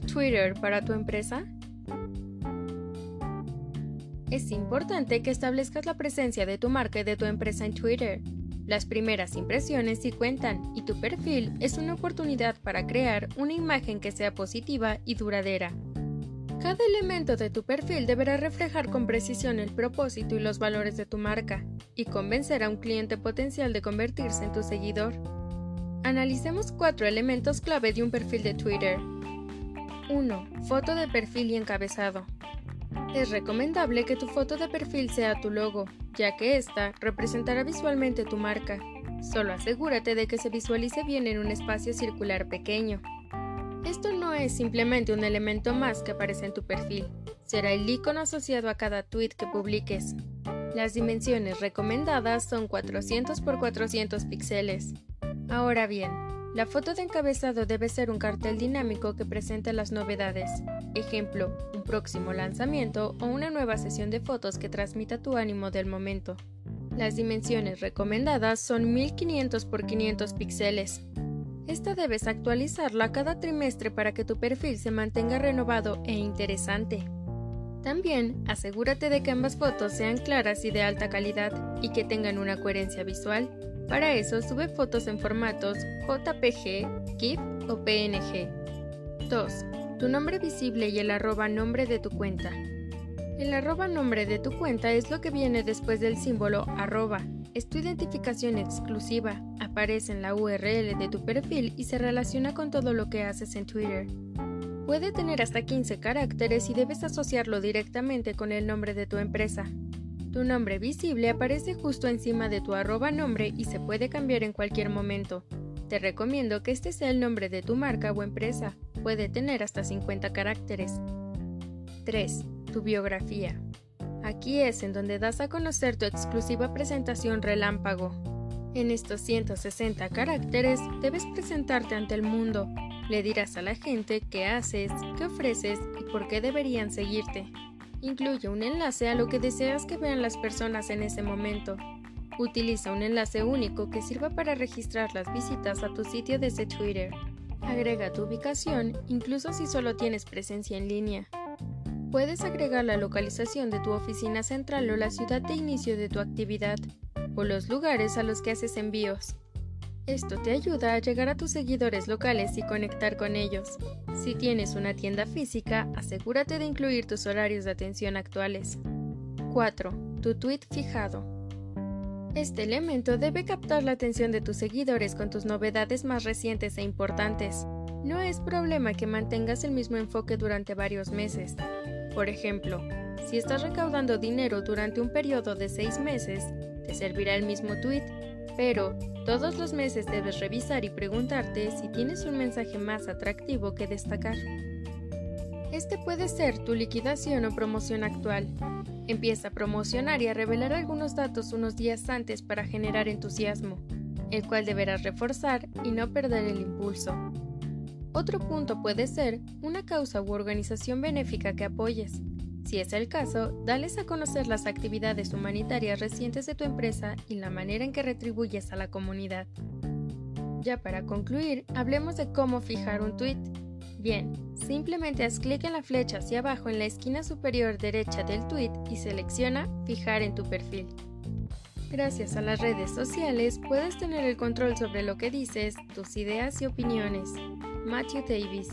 Twitter para tu empresa? Es importante que establezcas la presencia de tu marca y de tu empresa en Twitter. Las primeras impresiones sí cuentan y tu perfil es una oportunidad para crear una imagen que sea positiva y duradera. Cada elemento de tu perfil deberá reflejar con precisión el propósito y los valores de tu marca y convencer a un cliente potencial de convertirse en tu seguidor. Analicemos cuatro elementos clave de un perfil de Twitter. 1. Foto de perfil y encabezado. Es recomendable que tu foto de perfil sea tu logo, ya que ésta representará visualmente tu marca. Solo asegúrate de que se visualice bien en un espacio circular pequeño. Esto no es simplemente un elemento más que aparece en tu perfil, será el icono asociado a cada tweet que publiques. Las dimensiones recomendadas son 400 x 400 píxeles. Ahora bien, la foto de encabezado debe ser un cartel dinámico que presente las novedades, ejemplo, un próximo lanzamiento o una nueva sesión de fotos que transmita tu ánimo del momento. Las dimensiones recomendadas son 1500 x 500 píxeles. Esta debes actualizarla cada trimestre para que tu perfil se mantenga renovado e interesante. También asegúrate de que ambas fotos sean claras y de alta calidad y que tengan una coherencia visual. Para eso sube fotos en formatos JPG, GIF o PNG. 2. Tu nombre visible y el arroba nombre de tu cuenta. El arroba nombre de tu cuenta es lo que viene después del símbolo arroba. Es tu identificación exclusiva, aparece en la URL de tu perfil y se relaciona con todo lo que haces en Twitter. Puede tener hasta 15 caracteres y debes asociarlo directamente con el nombre de tu empresa. Tu nombre visible aparece justo encima de tu arroba nombre y se puede cambiar en cualquier momento. Te recomiendo que este sea el nombre de tu marca o empresa. Puede tener hasta 50 caracteres. 3. Tu biografía. Aquí es en donde das a conocer tu exclusiva presentación relámpago. En estos 160 caracteres debes presentarte ante el mundo. Le dirás a la gente qué haces, qué ofreces y por qué deberían seguirte. Incluye un enlace a lo que deseas que vean las personas en ese momento. Utiliza un enlace único que sirva para registrar las visitas a tu sitio desde Twitter. Agrega tu ubicación, incluso si solo tienes presencia en línea. Puedes agregar la localización de tu oficina central o la ciudad de inicio de tu actividad, o los lugares a los que haces envíos. Esto te ayuda a llegar a tus seguidores locales y conectar con ellos. Si tienes una tienda física, asegúrate de incluir tus horarios de atención actuales. 4. Tu tweet fijado. Este elemento debe captar la atención de tus seguidores con tus novedades más recientes e importantes. No es problema que mantengas el mismo enfoque durante varios meses. Por ejemplo, si estás recaudando dinero durante un periodo de 6 meses, te servirá el mismo tweet pero todos los meses debes revisar y preguntarte si tienes un mensaje más atractivo que destacar. Este puede ser tu liquidación o promoción actual. Empieza a promocionar y a revelar algunos datos unos días antes para generar entusiasmo, el cual deberás reforzar y no perder el impulso. Otro punto puede ser una causa u organización benéfica que apoyes. Si es el caso, dales a conocer las actividades humanitarias recientes de tu empresa y la manera en que retribuyes a la comunidad. Ya para concluir, hablemos de cómo fijar un tweet. Bien, simplemente haz clic en la flecha hacia abajo en la esquina superior derecha del tweet y selecciona Fijar en tu perfil. Gracias a las redes sociales puedes tener el control sobre lo que dices, tus ideas y opiniones. Matthew Davis